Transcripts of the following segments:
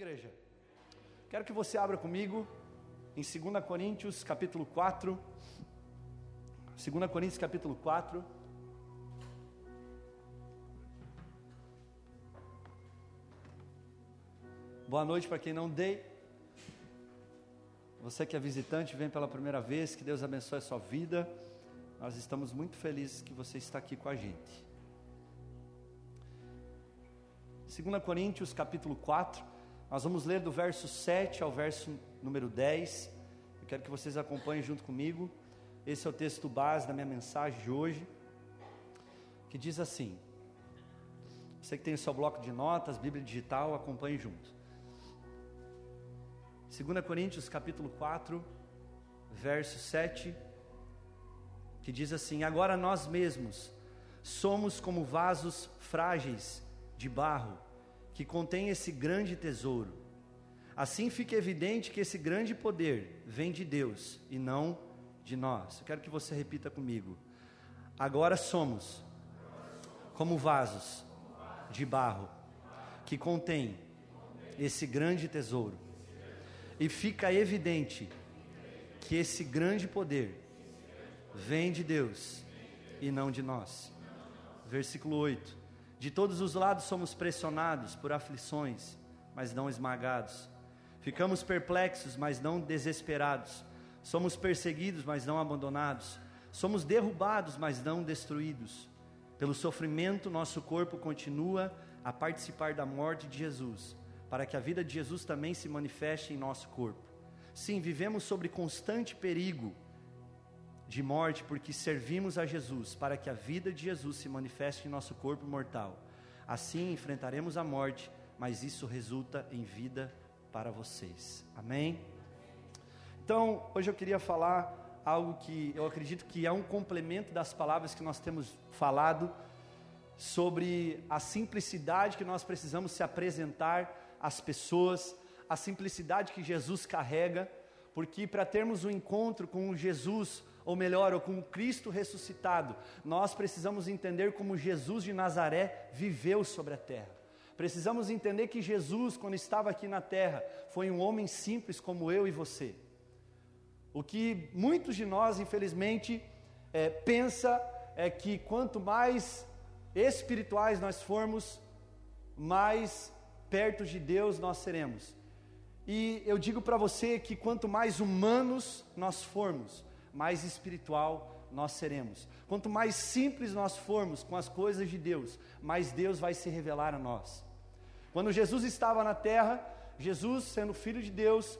igreja? Quero que você abra comigo em 2 Coríntios, capítulo 4. 2 Coríntios, capítulo 4. Boa noite para quem não dei. Você que é visitante, vem pela primeira vez, que Deus abençoe a sua vida. Nós estamos muito felizes que você está aqui com a gente. 2 Coríntios, capítulo 4. Nós vamos ler do verso 7 ao verso número 10. Eu quero que vocês acompanhem junto comigo. Esse é o texto base da minha mensagem de hoje, que diz assim: Você que tem o seu bloco de notas, Bíblia digital, acompanhe junto. 2 Coríntios capítulo 4, verso 7, que diz assim: Agora nós mesmos somos como vasos frágeis de barro que contém esse grande tesouro. Assim fica evidente que esse grande poder vem de Deus e não de nós. Eu quero que você repita comigo. Agora somos como vasos de barro que contém esse grande tesouro. E fica evidente que esse grande poder vem de Deus e não de nós. Versículo 8. De todos os lados somos pressionados por aflições, mas não esmagados. Ficamos perplexos, mas não desesperados. Somos perseguidos, mas não abandonados. Somos derrubados, mas não destruídos. Pelo sofrimento, nosso corpo continua a participar da morte de Jesus, para que a vida de Jesus também se manifeste em nosso corpo. Sim, vivemos sobre constante perigo de morte, porque servimos a Jesus, para que a vida de Jesus se manifeste em nosso corpo mortal. Assim enfrentaremos a morte, mas isso resulta em vida para vocês. Amém? Então, hoje eu queria falar algo que eu acredito que é um complemento das palavras que nós temos falado sobre a simplicidade que nós precisamos se apresentar às pessoas, a simplicidade que Jesus carrega, porque para termos um encontro com Jesus ou melhor, ou com Cristo ressuscitado, nós precisamos entender como Jesus de Nazaré viveu sobre a terra. Precisamos entender que Jesus, quando estava aqui na terra, foi um homem simples como eu e você. O que muitos de nós, infelizmente, é, pensa é que quanto mais espirituais nós formos, mais perto de Deus nós seremos. E eu digo para você que quanto mais humanos nós formos, mais espiritual nós seremos. Quanto mais simples nós formos com as coisas de Deus, mais Deus vai se revelar a nós. Quando Jesus estava na terra, Jesus, sendo filho de Deus,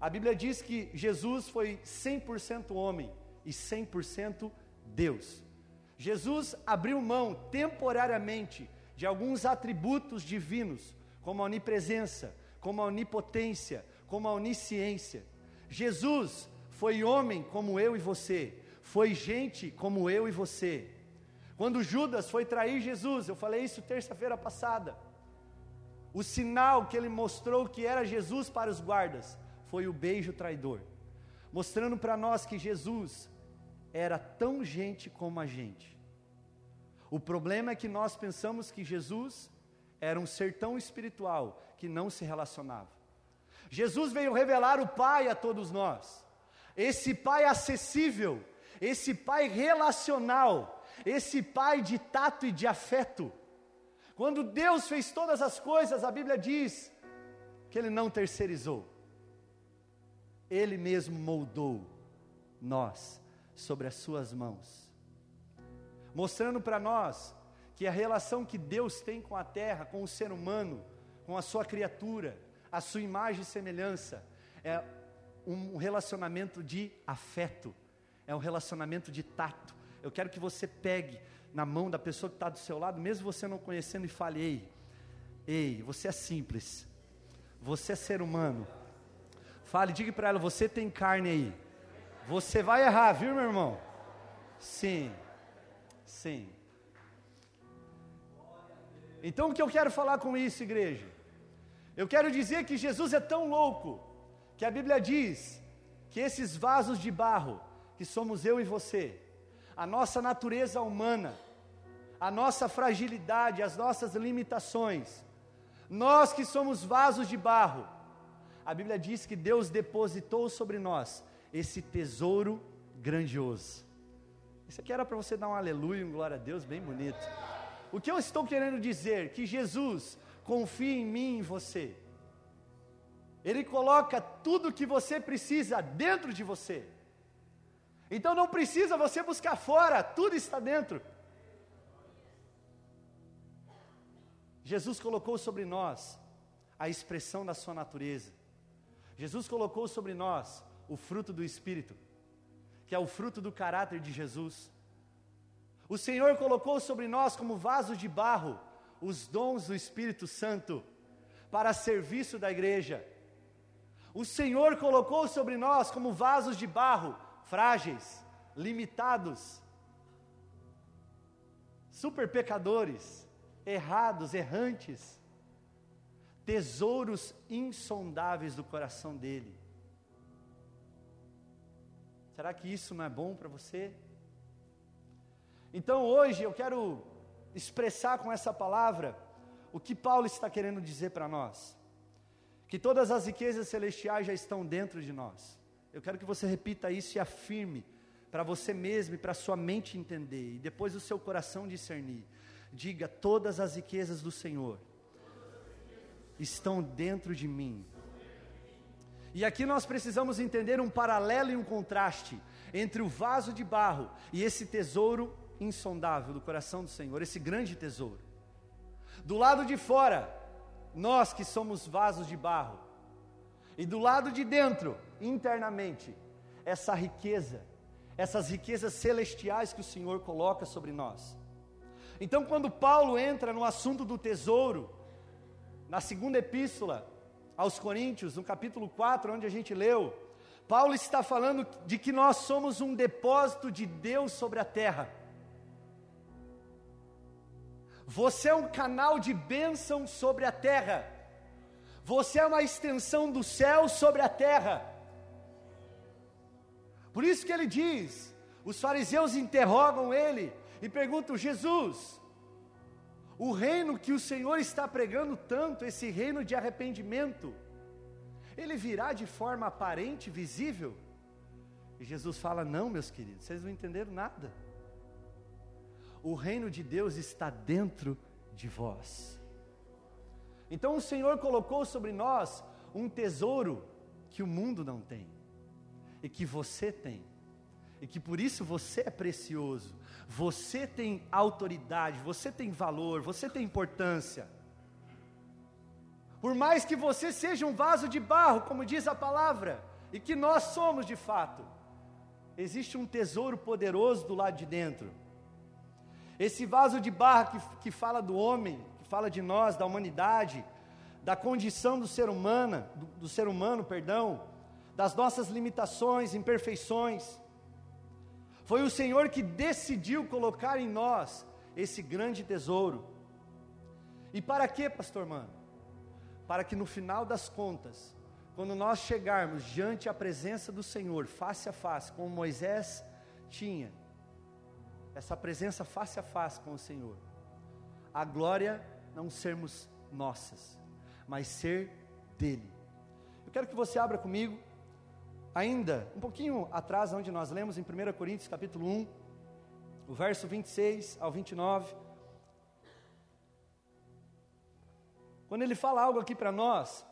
a Bíblia diz que Jesus foi 100% homem e 100% Deus. Jesus abriu mão temporariamente de alguns atributos divinos, como a onipresença, como a onipotência, como a onisciência. Jesus foi homem como eu e você, foi gente como eu e você. Quando Judas foi trair Jesus, eu falei isso terça-feira passada. O sinal que ele mostrou que era Jesus para os guardas foi o beijo traidor, mostrando para nós que Jesus era tão gente como a gente. O problema é que nós pensamos que Jesus era um ser tão espiritual que não se relacionava. Jesus veio revelar o Pai a todos nós esse pai acessível, esse pai relacional, esse pai de tato e de afeto. Quando Deus fez todas as coisas, a Bíblia diz que Ele não terceirizou, Ele mesmo moldou nós sobre as Suas mãos, mostrando para nós que a relação que Deus tem com a terra, com o ser humano, com a sua criatura, a sua imagem e semelhança, é um relacionamento de afeto, é um relacionamento de tato. Eu quero que você pegue na mão da pessoa que está do seu lado, mesmo você não conhecendo, e fale: Ei, ei, você é simples, você é ser humano. Fale, diga para ela: Você tem carne aí. Você vai errar, viu, meu irmão? Sim, sim. Então o que eu quero falar com isso, igreja? Eu quero dizer que Jesus é tão louco que a Bíblia diz que esses vasos de barro, que somos eu e você, a nossa natureza humana, a nossa fragilidade, as nossas limitações, Nós que somos vasos de barro, a Bíblia diz que Deus depositou sobre nós esse tesouro grandioso. Isso aqui era para você dar um aleluia, um glória a Deus bem bonito. O que eu estou querendo dizer? Que Jesus confia em mim e em você. Ele coloca tudo que você precisa dentro de você. Então não precisa você buscar fora, tudo está dentro. Jesus colocou sobre nós a expressão da sua natureza. Jesus colocou sobre nós o fruto do Espírito, que é o fruto do caráter de Jesus. O Senhor colocou sobre nós, como vasos de barro, os dons do Espírito Santo, para serviço da igreja. O Senhor colocou sobre nós, como vasos de barro, frágeis, limitados, super pecadores, errados, errantes, tesouros insondáveis do coração dele. Será que isso não é bom para você? Então hoje eu quero expressar com essa palavra o que Paulo está querendo dizer para nós. Que todas as riquezas celestiais já estão dentro de nós. Eu quero que você repita isso e afirme para você mesmo e para sua mente entender e depois o seu coração discernir. Diga: todas as riquezas do Senhor estão dentro de mim. E aqui nós precisamos entender um paralelo e um contraste entre o vaso de barro e esse tesouro insondável do coração do Senhor, esse grande tesouro. Do lado de fora, nós que somos vasos de barro, e do lado de dentro, internamente, essa riqueza, essas riquezas celestiais que o Senhor coloca sobre nós. Então, quando Paulo entra no assunto do tesouro, na segunda epístola aos Coríntios, no capítulo 4, onde a gente leu, Paulo está falando de que nós somos um depósito de Deus sobre a terra. Você é um canal de bênção sobre a terra. Você é uma extensão do céu sobre a terra. Por isso que ele diz: os fariseus interrogam ele, e perguntam: Jesus, o reino que o Senhor está pregando tanto, esse reino de arrependimento, ele virá de forma aparente, visível? E Jesus fala: Não, meus queridos, vocês não entenderam nada. O reino de Deus está dentro de vós. Então o Senhor colocou sobre nós um tesouro que o mundo não tem, e que você tem, e que por isso você é precioso, você tem autoridade, você tem valor, você tem importância. Por mais que você seja um vaso de barro, como diz a palavra, e que nós somos de fato, existe um tesouro poderoso do lado de dentro. Esse vaso de barro que, que fala do homem, que fala de nós, da humanidade, da condição do ser humano, do, do ser humano, perdão, das nossas limitações, imperfeições. Foi o Senhor que decidiu colocar em nós esse grande tesouro. E para quê, pastor mano? Para que no final das contas, quando nós chegarmos diante a presença do Senhor, face a face, como Moisés tinha, essa presença face a face com o Senhor, a glória não sermos nossas, mas ser dele. Eu quero que você abra comigo Ainda, um pouquinho atrás, onde nós lemos em 1 Coríntios capítulo 1, o verso 26 ao 29. Quando ele fala algo aqui para nós,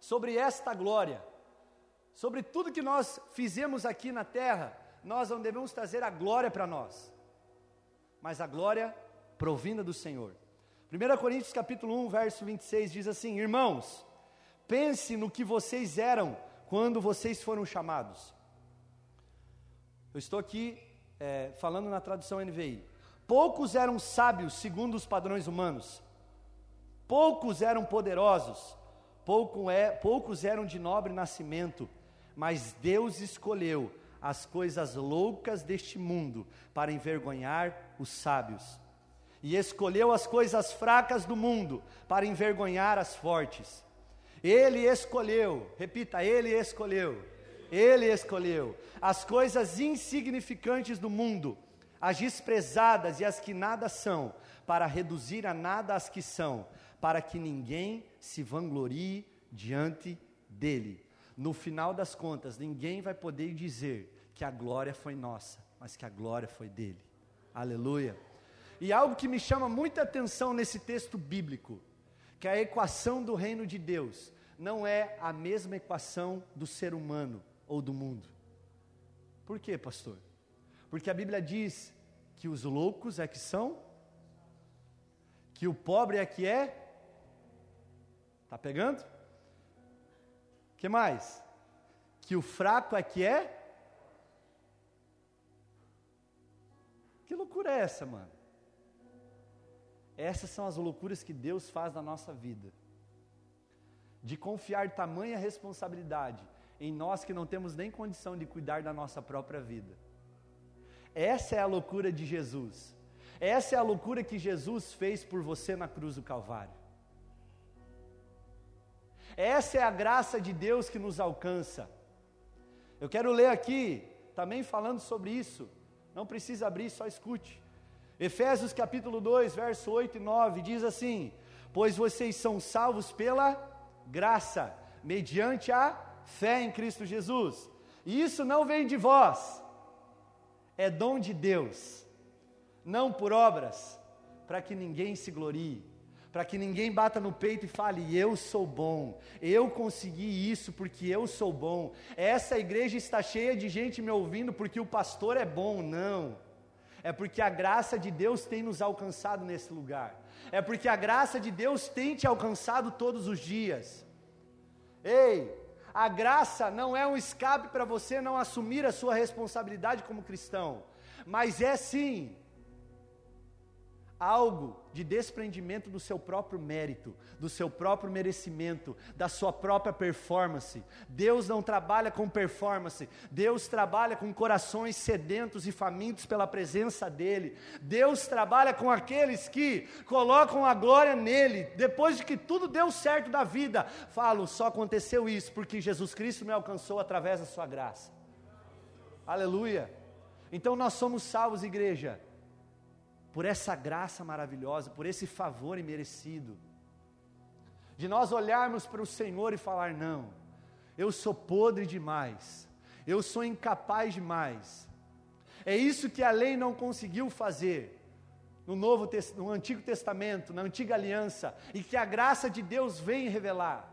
sobre esta glória, sobre tudo que nós fizemos aqui na terra, nós não devemos trazer a glória para nós, mas a glória provinda do Senhor. 1 Coríntios capítulo 1, verso 26 diz assim: Irmãos, pense no que vocês eram quando vocês foram chamados. Eu estou aqui é, falando na tradução NVI. Poucos eram sábios segundo os padrões humanos, poucos eram poderosos, pouco é, poucos eram de nobre nascimento, mas Deus escolheu as coisas loucas deste mundo para envergonhar os sábios, e escolheu as coisas fracas do mundo para envergonhar as fortes. Ele escolheu, repita, ele escolheu, ele escolheu as coisas insignificantes do mundo, as desprezadas e as que nada são, para reduzir a nada as que são, para que ninguém se vanglorie diante dele. No final das contas, ninguém vai poder dizer que a glória foi nossa, mas que a glória foi dele. Aleluia. E algo que me chama muita atenção nesse texto bíblico, que a equação do reino de Deus não é a mesma equação do ser humano ou do mundo. Por quê, pastor? Porque a Bíblia diz que os loucos é que são, que o pobre é que é. Tá pegando? Que mais? Que o fraco é que é. Que loucura é essa, mano? Essas são as loucuras que Deus faz na nossa vida. De confiar tamanha responsabilidade em nós que não temos nem condição de cuidar da nossa própria vida. Essa é a loucura de Jesus. Essa é a loucura que Jesus fez por você na cruz do Calvário. Essa é a graça de Deus que nos alcança. Eu quero ler aqui, também falando sobre isso. Não precisa abrir, só escute. Efésios capítulo 2, verso 8 e 9 diz assim: Pois vocês são salvos pela graça, mediante a fé em Cristo Jesus. E isso não vem de vós, é dom de Deus, não por obras, para que ninguém se glorie, para que ninguém bata no peito e fale: Eu sou bom, eu consegui isso porque eu sou bom. Essa igreja está cheia de gente me ouvindo porque o pastor é bom. Não, é porque a graça de Deus tem nos alcançado nesse lugar, é porque a graça de Deus tem te alcançado todos os dias. Ei, a graça não é um escape para você não assumir a sua responsabilidade como cristão, mas é sim algo de desprendimento do seu próprio mérito, do seu próprio merecimento, da sua própria performance. Deus não trabalha com performance, Deus trabalha com corações sedentos e famintos pela presença dEle. Deus trabalha com aqueles que colocam a glória nele, depois de que tudo deu certo da vida. Falo, só aconteceu isso porque Jesus Cristo me alcançou através da sua graça. Aleluia. Então nós somos salvos, igreja por essa graça maravilhosa, por esse favor imerecido, de nós olharmos para o Senhor e falar: não, eu sou podre demais, eu sou incapaz demais. É isso que a lei não conseguiu fazer no Novo no Antigo Testamento, na Antiga Aliança, e que a graça de Deus vem revelar.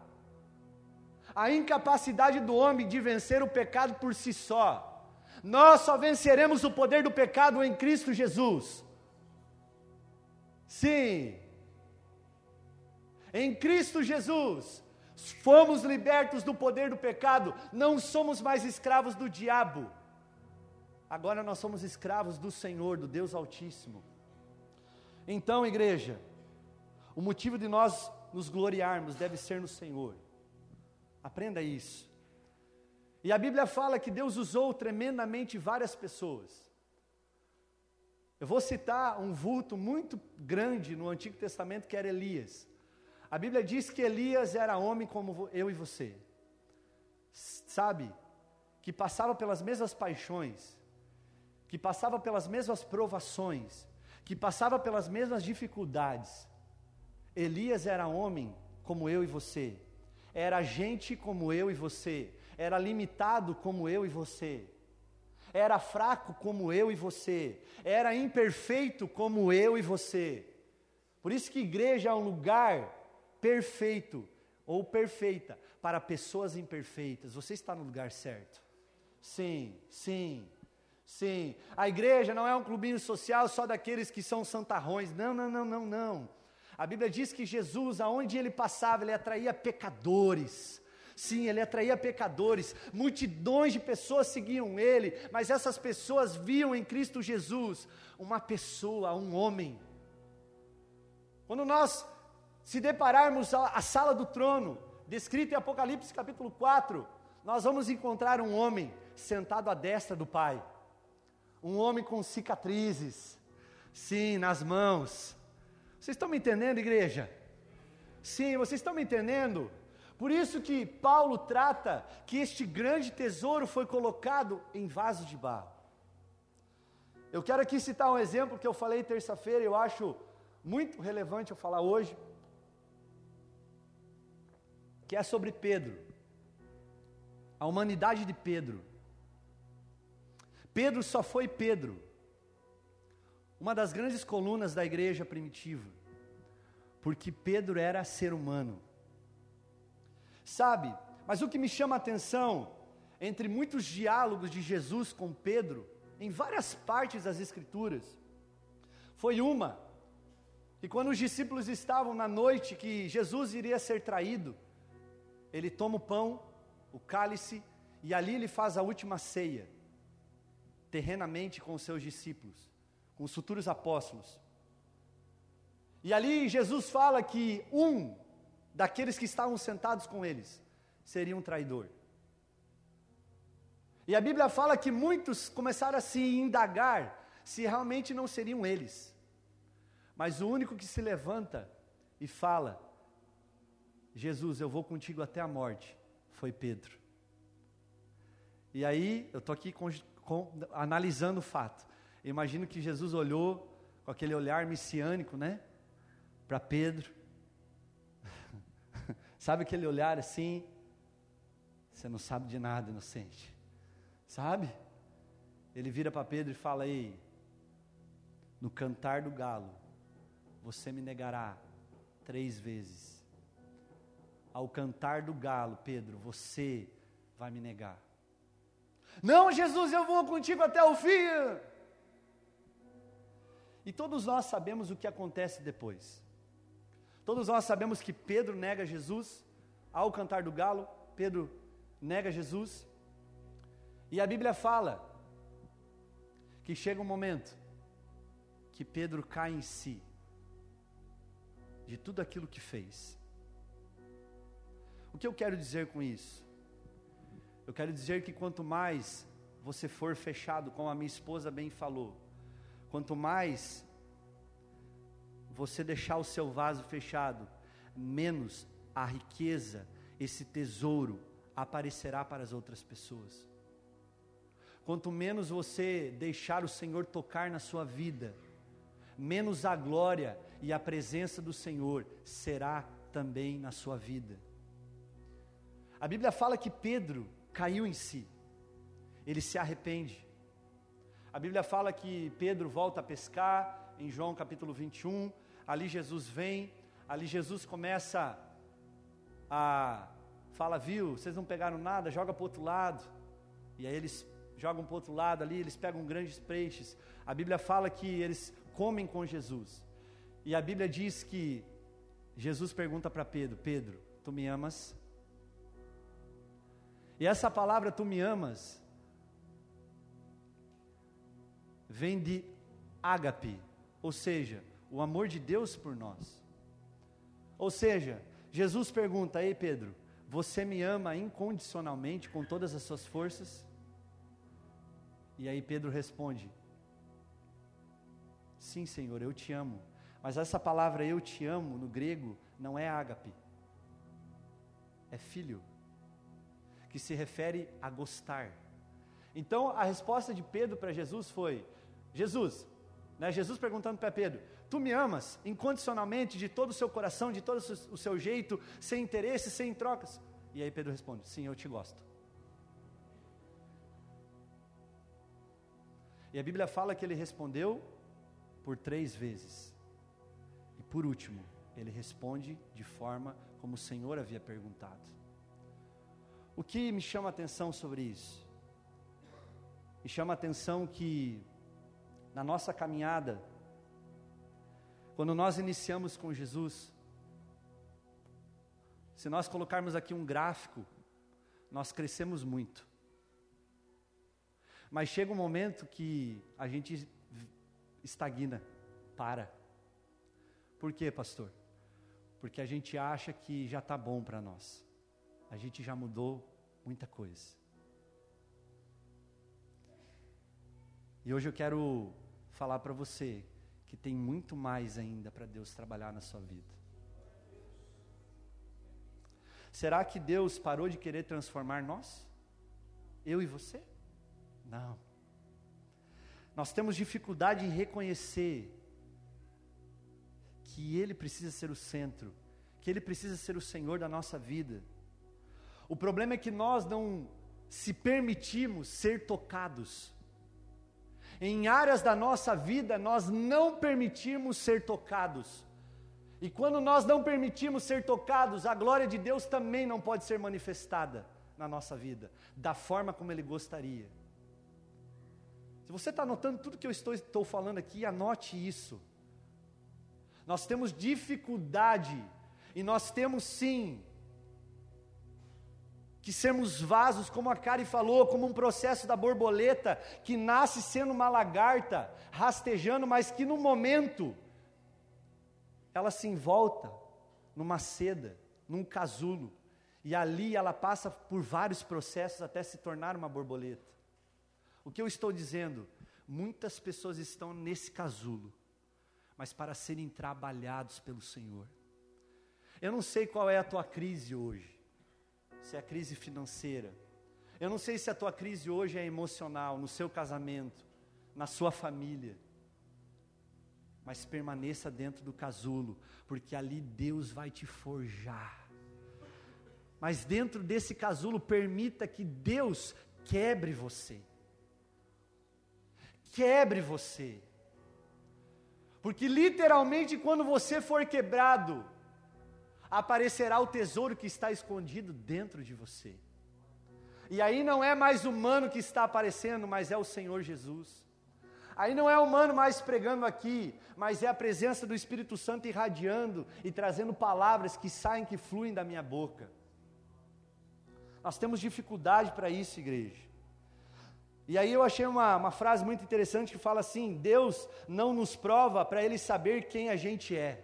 A incapacidade do homem de vencer o pecado por si só. Nós só venceremos o poder do pecado em Cristo Jesus. Sim. Em Cristo Jesus, fomos libertos do poder do pecado, não somos mais escravos do diabo. Agora nós somos escravos do Senhor, do Deus Altíssimo. Então, igreja, o motivo de nós nos gloriarmos deve ser no Senhor. Aprenda isso. E a Bíblia fala que Deus usou tremendamente várias pessoas. Eu vou citar um vulto muito grande no Antigo Testamento que era Elias. A Bíblia diz que Elias era homem como eu e você. Sabe? Que passava pelas mesmas paixões, que passava pelas mesmas provações, que passava pelas mesmas dificuldades. Elias era homem como eu e você. Era gente como eu e você. Era limitado como eu e você era fraco como eu e você, era imperfeito como eu e você. Por isso que igreja é um lugar perfeito ou perfeita para pessoas imperfeitas. Você está no lugar certo. Sim, sim, sim. A igreja não é um clubinho social só daqueles que são santarrões. Não, não, não, não, não. A Bíblia diz que Jesus, aonde ele passava, ele atraía pecadores Sim, ele atraía pecadores, multidões de pessoas seguiam ele, mas essas pessoas viam em Cristo Jesus uma pessoa, um homem. Quando nós se depararmos a sala do trono, descrita em Apocalipse capítulo 4, nós vamos encontrar um homem sentado à destra do Pai, um homem com cicatrizes, sim, nas mãos. Vocês estão me entendendo, igreja? Sim, vocês estão me entendendo? Por isso que Paulo trata que este grande tesouro foi colocado em vaso de barro. Eu quero aqui citar um exemplo que eu falei terça-feira, eu acho muito relevante eu falar hoje. que é sobre Pedro, a humanidade de Pedro. Pedro só foi Pedro, uma das grandes colunas da igreja primitiva, porque Pedro era ser humano. Sabe, mas o que me chama a atenção, entre muitos diálogos de Jesus com Pedro, em várias partes das Escrituras, foi uma, que quando os discípulos estavam na noite que Jesus iria ser traído, ele toma o pão, o cálice, e ali ele faz a última ceia, terrenamente com os seus discípulos, com os futuros apóstolos. E ali Jesus fala que um daqueles que estavam sentados com eles seria um traidor. E a Bíblia fala que muitos começaram a se indagar se realmente não seriam eles. Mas o único que se levanta e fala: Jesus, eu vou contigo até a morte, foi Pedro. E aí, eu estou aqui com, com, analisando o fato. Imagino que Jesus olhou com aquele olhar messiânico, né? Para Pedro. Sabe aquele olhar assim? Você não sabe de nada, inocente. Sabe? Ele vira para Pedro e fala: Ei, no cantar do galo, você me negará três vezes. Ao cantar do galo, Pedro, você vai me negar. Não, Jesus, eu vou contigo até o fim. E todos nós sabemos o que acontece depois. Todos nós sabemos que Pedro nega Jesus ao cantar do galo, Pedro nega Jesus. E a Bíblia fala que chega um momento que Pedro cai em si de tudo aquilo que fez. O que eu quero dizer com isso? Eu quero dizer que quanto mais você for fechado, como a minha esposa bem falou, quanto mais você deixar o seu vaso fechado, menos a riqueza, esse tesouro aparecerá para as outras pessoas. Quanto menos você deixar o Senhor tocar na sua vida, menos a glória e a presença do Senhor será também na sua vida. A Bíblia fala que Pedro caiu em si, ele se arrepende. A Bíblia fala que Pedro volta a pescar, em João capítulo 21, ali Jesus vem, ali Jesus começa a fala, viu, vocês não pegaram nada, joga para o outro lado. E aí eles jogam para o outro lado ali, eles pegam grandes peixes. A Bíblia fala que eles comem com Jesus. E a Bíblia diz que Jesus pergunta para Pedro: Pedro, tu me amas? E essa palavra tu me amas vem de ágape, ou seja, o amor de Deus por nós. Ou seja, Jesus pergunta: Ei Pedro, você me ama incondicionalmente com todas as suas forças? E aí Pedro responde: Sim, Senhor, eu te amo mas essa palavra eu te amo no grego não é ágape, é filho, que se refere a gostar. Então a resposta de Pedro para Jesus foi: Jesus, né, Jesus perguntando para Pedro: Tu me amas incondicionalmente, de todo o seu coração, de todo o seu jeito, sem interesse, sem trocas? E aí Pedro responde: Sim, eu te gosto. E a Bíblia fala que ele respondeu por três vezes por último, ele responde de forma como o Senhor havia perguntado. O que me chama a atenção sobre isso? Me chama a atenção que na nossa caminhada, quando nós iniciamos com Jesus, se nós colocarmos aqui um gráfico, nós crescemos muito. Mas chega um momento que a gente estagna, para. Por quê, pastor? Porque a gente acha que já está bom para nós. A gente já mudou muita coisa. E hoje eu quero falar para você que tem muito mais ainda para Deus trabalhar na sua vida. Será que Deus parou de querer transformar nós? Eu e você? Não. Nós temos dificuldade em reconhecer que Ele precisa ser o centro, que Ele precisa ser o Senhor da nossa vida. O problema é que nós não se permitimos ser tocados. Em áreas da nossa vida, nós não permitimos ser tocados. E quando nós não permitimos ser tocados, a glória de Deus também não pode ser manifestada na nossa vida, da forma como Ele gostaria. Se você está anotando tudo que eu estou, estou falando aqui, anote isso. Nós temos dificuldade, e nós temos sim, que sermos vasos, como a Kari falou, como um processo da borboleta, que nasce sendo uma lagarta, rastejando, mas que no momento, ela se envolta numa seda, num casulo, e ali ela passa por vários processos até se tornar uma borboleta. O que eu estou dizendo? Muitas pessoas estão nesse casulo, mas para serem trabalhados pelo Senhor. Eu não sei qual é a tua crise hoje, se é a crise financeira. Eu não sei se a tua crise hoje é emocional, no seu casamento, na sua família mas permaneça dentro do casulo, porque ali Deus vai te forjar. Mas dentro desse casulo, permita que Deus quebre você. Quebre você. Porque literalmente, quando você for quebrado, aparecerá o tesouro que está escondido dentro de você. E aí não é mais humano que está aparecendo, mas é o Senhor Jesus. Aí não é humano mais pregando aqui, mas é a presença do Espírito Santo irradiando e trazendo palavras que saem, que fluem da minha boca. Nós temos dificuldade para isso, igreja. E aí eu achei uma, uma frase muito interessante que fala assim: Deus não nos prova para Ele saber quem a gente é,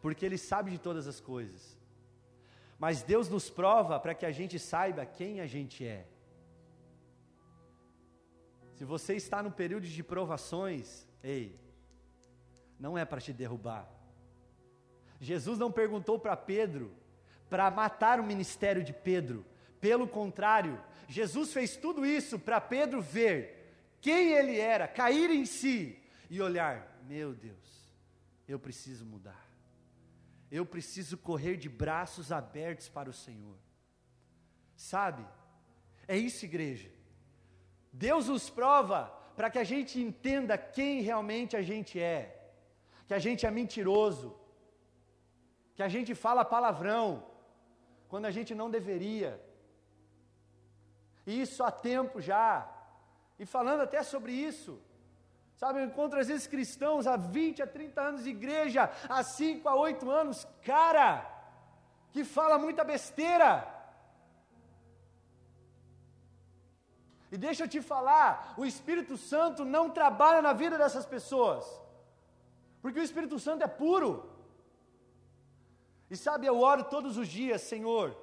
porque Ele sabe de todas as coisas. Mas Deus nos prova para que a gente saiba quem a gente é. Se você está no período de provações, ei, não é para te derrubar. Jesus não perguntou para Pedro para matar o ministério de Pedro. Pelo contrário, Jesus fez tudo isso para Pedro ver quem ele era, cair em si e olhar: meu Deus, eu preciso mudar. Eu preciso correr de braços abertos para o Senhor. Sabe? É isso, igreja. Deus nos prova para que a gente entenda quem realmente a gente é, que a gente é mentiroso, que a gente fala palavrão, quando a gente não deveria. Isso há tempo já. E falando até sobre isso, sabe, eu encontro às vezes cristãos há 20 a 30 anos de igreja, há 5 a 8 anos, cara, que fala muita besteira. E deixa eu te falar, o Espírito Santo não trabalha na vida dessas pessoas, porque o Espírito Santo é puro. E sabe, eu oro todos os dias, Senhor,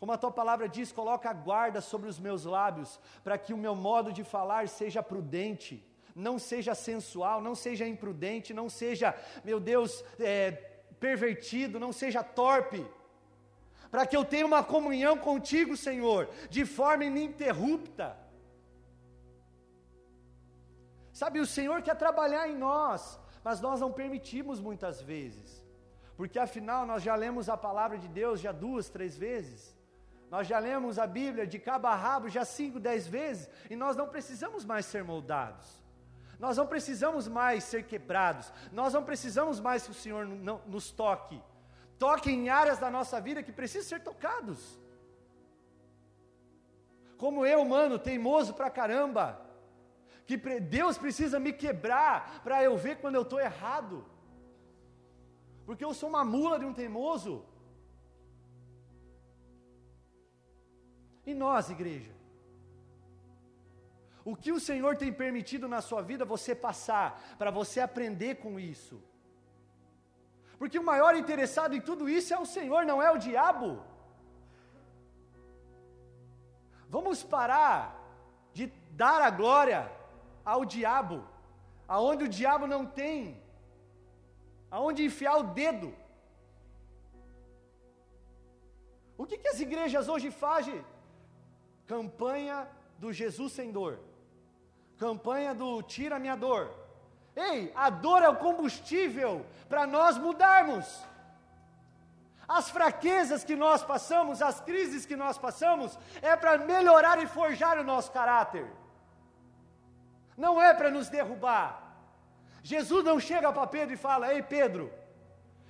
como a tua palavra diz, coloca a guarda sobre os meus lábios, para que o meu modo de falar seja prudente, não seja sensual, não seja imprudente, não seja, meu Deus, é, pervertido, não seja torpe, para que eu tenha uma comunhão contigo, Senhor, de forma ininterrupta. Sabe, o Senhor quer trabalhar em nós, mas nós não permitimos muitas vezes, porque afinal nós já lemos a palavra de Deus já duas, três vezes, nós já lemos a Bíblia de cabo a rabo já cinco, dez vezes, e nós não precisamos mais ser moldados, nós não precisamos mais ser quebrados, nós não precisamos mais que o Senhor nos toque, toque em áreas da nossa vida que precisam ser tocados. Como eu, mano, teimoso pra caramba, que Deus precisa me quebrar para eu ver quando eu estou errado, porque eu sou uma mula de um teimoso. E nós, igreja? O que o Senhor tem permitido na sua vida você passar, para você aprender com isso? Porque o maior interessado em tudo isso é o Senhor, não é o diabo. Vamos parar de dar a glória ao diabo, aonde o diabo não tem, aonde enfiar o dedo. O que, que as igrejas hoje fazem? Campanha do Jesus sem dor, campanha do tira minha dor. Ei, a dor é o combustível para nós mudarmos. As fraquezas que nós passamos, as crises que nós passamos, é para melhorar e forjar o nosso caráter. Não é para nos derrubar. Jesus não chega para Pedro e fala: Ei Pedro,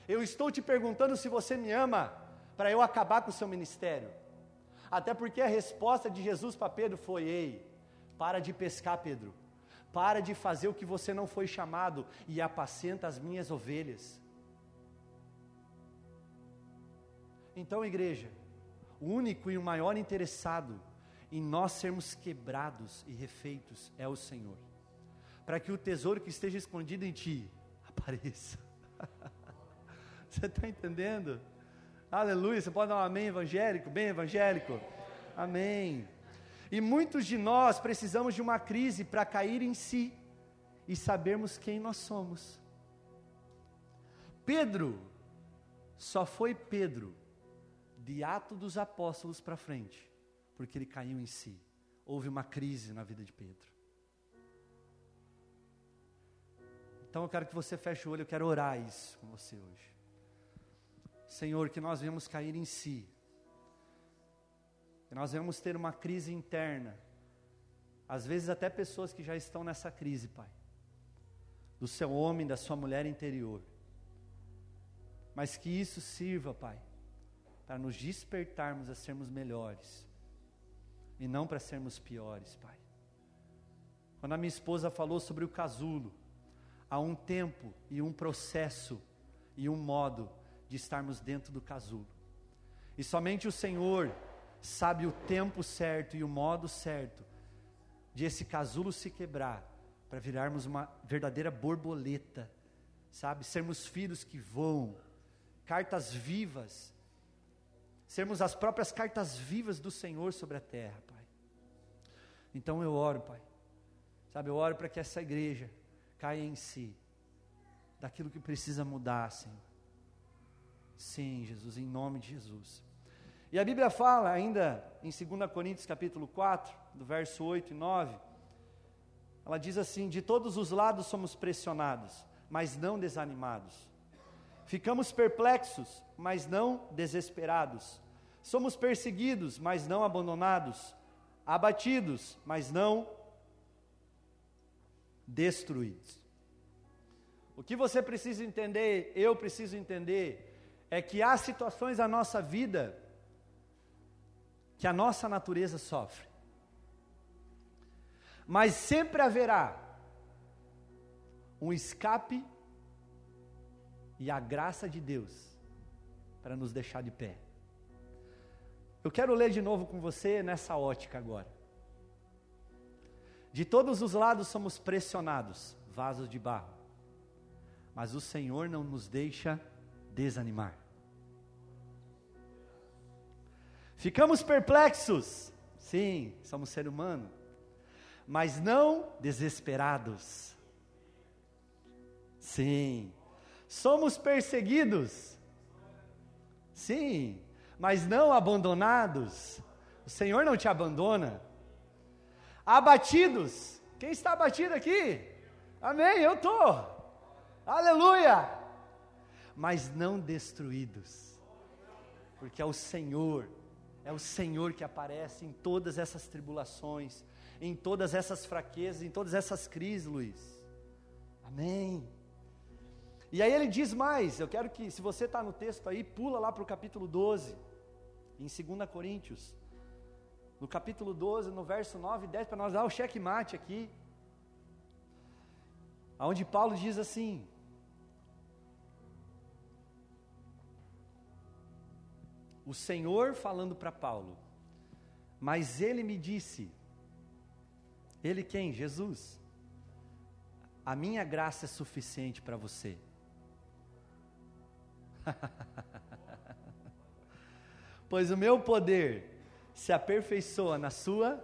eu estou te perguntando se você me ama, para eu acabar com o seu ministério. Até porque a resposta de Jesus para Pedro foi: Ei, para de pescar, Pedro. Para de fazer o que você não foi chamado e apacenta as minhas ovelhas. Então, igreja, o único e o maior interessado em nós sermos quebrados e refeitos é o Senhor, para que o tesouro que esteja escondido em ti apareça. Você está entendendo? Aleluia. Você pode dar um amém evangélico? Bem evangélico? Amém. E muitos de nós precisamos de uma crise para cair em si e sabermos quem nós somos. Pedro só foi Pedro de Atos dos Apóstolos para frente, porque ele caiu em si. Houve uma crise na vida de Pedro. Então eu quero que você feche o olho, eu quero orar isso com você hoje. Senhor, que nós venhamos cair em si, que nós venhamos ter uma crise interna, às vezes até pessoas que já estão nessa crise, Pai, do seu homem, da sua mulher interior, mas que isso sirva, Pai, para nos despertarmos a sermos melhores e não para sermos piores, Pai. Quando a minha esposa falou sobre o casulo, há um tempo e um processo e um modo de estarmos dentro do casulo. E somente o Senhor sabe o tempo certo e o modo certo de esse casulo se quebrar para virarmos uma verdadeira borboleta, sabe? Sermos filhos que voam, cartas vivas sermos as próprias cartas vivas do Senhor sobre a terra, Pai. Então eu oro, Pai. Sabe, eu oro para que essa igreja caia em si, daquilo que precisa mudar, Senhor. Sim, Jesus, em nome de Jesus. E a Bíblia fala ainda em 2 Coríntios capítulo 4, do verso 8 e 9, ela diz assim: De todos os lados somos pressionados, mas não desanimados. Ficamos perplexos, mas não desesperados. Somos perseguidos, mas não abandonados. Abatidos, mas não destruídos. O que você precisa entender, eu preciso entender, é que há situações na nossa vida que a nossa natureza sofre. Mas sempre haverá um escape e a graça de Deus para nos deixar de pé. Eu quero ler de novo com você nessa ótica agora. De todos os lados somos pressionados, vasos de barro, mas o Senhor não nos deixa desanimar. Ficamos perplexos, sim, somos ser humano, mas não desesperados. Sim, Somos perseguidos, sim, mas não abandonados. O Senhor não te abandona. Abatidos, quem está abatido aqui? Amém, eu estou. Aleluia! Mas não destruídos, porque é o Senhor, é o Senhor que aparece em todas essas tribulações, em todas essas fraquezas, em todas essas crises, Luiz. Amém. E aí ele diz mais, eu quero que, se você está no texto aí, pula lá para o capítulo 12, em 2 Coríntios. No capítulo 12, no verso 9 e 10, para nós dar o checkmate aqui. Onde Paulo diz assim: O Senhor falando para Paulo, mas ele me disse, ele quem? Jesus. A minha graça é suficiente para você pois o meu poder se aperfeiçoa na sua.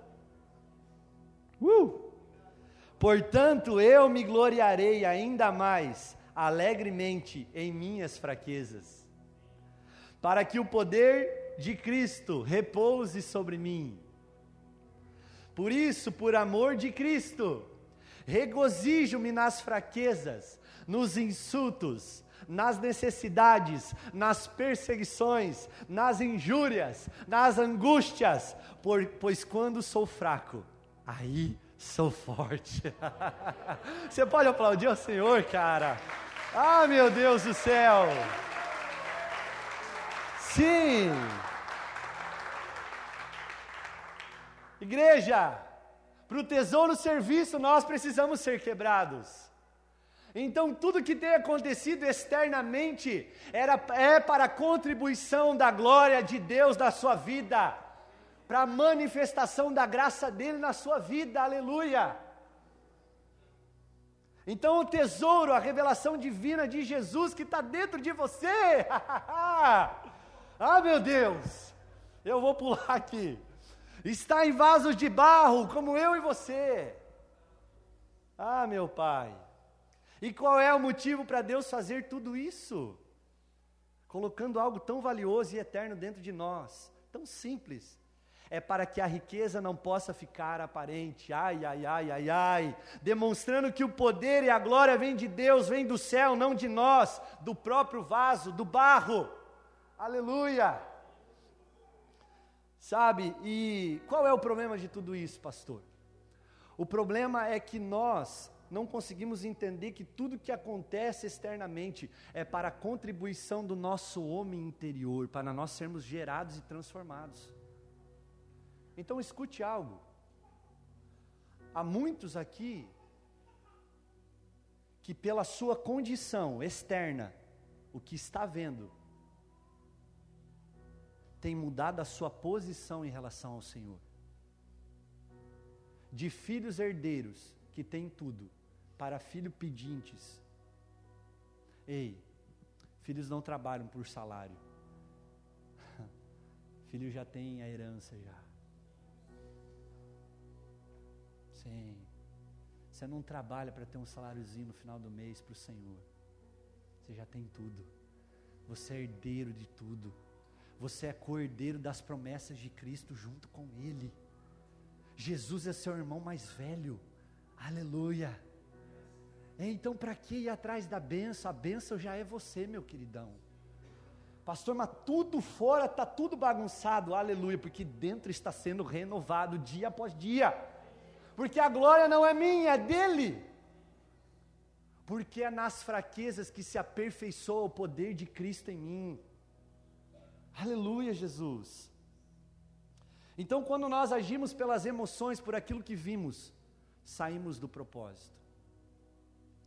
Uh! Portanto, eu me gloriarei ainda mais alegremente em minhas fraquezas, para que o poder de Cristo repouse sobre mim. Por isso, por amor de Cristo, regozijo-me nas fraquezas, nos insultos, nas necessidades, nas perseguições, nas injúrias, nas angústias, por, pois quando sou fraco, aí sou forte. Você pode aplaudir ao Senhor, cara. Ah, meu Deus do céu. Sim. Igreja, para o tesouro serviço nós precisamos ser quebrados. Então, tudo que tem acontecido externamente era, é para a contribuição da glória de Deus na sua vida, para a manifestação da graça dele na sua vida, aleluia. Então, o tesouro, a revelação divina de Jesus que está dentro de você, ah, meu Deus, eu vou pular aqui, está em vasos de barro, como eu e você, ah, meu Pai. E qual é o motivo para Deus fazer tudo isso? Colocando algo tão valioso e eterno dentro de nós, tão simples. É para que a riqueza não possa ficar aparente, ai, ai, ai, ai, ai, demonstrando que o poder e a glória vêm de Deus, vêm do céu, não de nós, do próprio vaso, do barro. Aleluia! Sabe, e qual é o problema de tudo isso, pastor? O problema é que nós não conseguimos entender que tudo que acontece externamente é para a contribuição do nosso homem interior, para nós sermos gerados e transformados. Então escute algo. Há muitos aqui que, pela sua condição externa, o que está vendo, tem mudado a sua posição em relação ao Senhor. De filhos herdeiros que têm tudo, para filho pedintes. Ei, filhos não trabalham por salário. Filho já tem a herança já. Sim. Você não trabalha para ter um saláriozinho no final do mês para o Senhor. Você já tem tudo. Você é herdeiro de tudo. Você é cordeiro das promessas de Cristo junto com Ele. Jesus é seu irmão mais velho. Aleluia. Então, para que ir atrás da benção? A benção já é você, meu queridão. Pastor, mas tudo fora está tudo bagunçado, aleluia, porque dentro está sendo renovado dia após dia. Porque a glória não é minha, é dele. Porque é nas fraquezas que se aperfeiçoa o poder de Cristo em mim. Aleluia, Jesus. Então, quando nós agimos pelas emoções, por aquilo que vimos, saímos do propósito.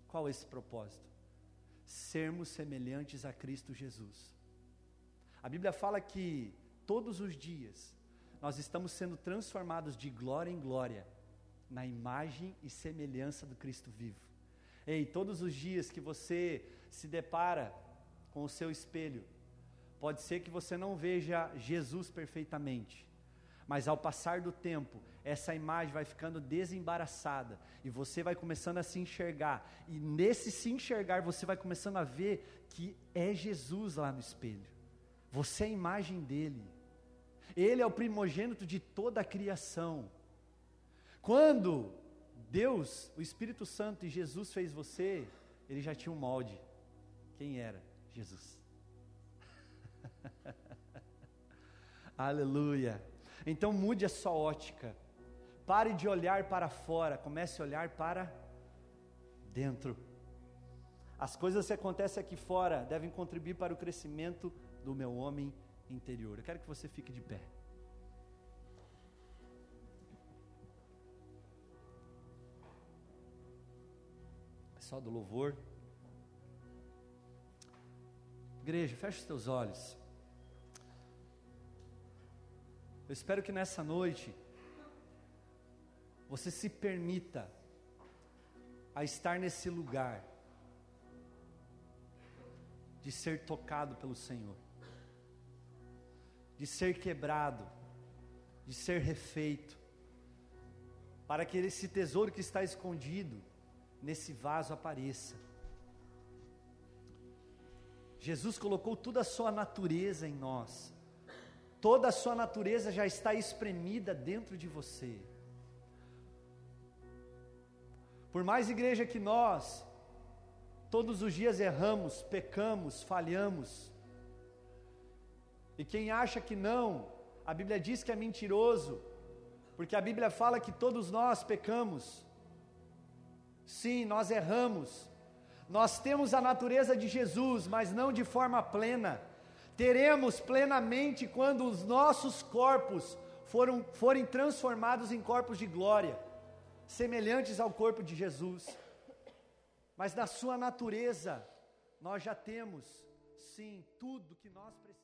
Qual é esse propósito? Sermos semelhantes a Cristo Jesus. A Bíblia fala que todos os dias nós estamos sendo transformados de glória em glória na imagem e semelhança do Cristo vivo. Ei, todos os dias que você se depara com o seu espelho, pode ser que você não veja Jesus perfeitamente, mas ao passar do tempo, essa imagem vai ficando desembaraçada e você vai começando a se enxergar. E nesse se enxergar, você vai começando a ver que é Jesus lá no espelho. Você é a imagem dele. Ele é o primogênito de toda a criação. Quando Deus, o Espírito Santo e Jesus fez você, ele já tinha um molde. Quem era? Jesus. Aleluia. Então mude a sua ótica. Pare de olhar para fora, comece a olhar para dentro. As coisas que acontecem aqui fora devem contribuir para o crescimento do meu homem interior. Eu quero que você fique de pé. Pessoal do louvor. Igreja, feche os teus olhos. Eu espero que nessa noite você se permita a estar nesse lugar de ser tocado pelo Senhor, de ser quebrado, de ser refeito, para que esse tesouro que está escondido nesse vaso apareça. Jesus colocou toda a sua natureza em nós toda a sua natureza já está espremida dentro de você. Por mais igreja que nós Todos os dias erramos, pecamos, falhamos. E quem acha que não, a Bíblia diz que é mentiroso, porque a Bíblia fala que todos nós pecamos. Sim, nós erramos. Nós temos a natureza de Jesus, mas não de forma plena. Teremos plenamente quando os nossos corpos foram, forem transformados em corpos de glória, semelhantes ao corpo de Jesus. Mas na sua natureza, nós já temos, sim, tudo que nós precisamos.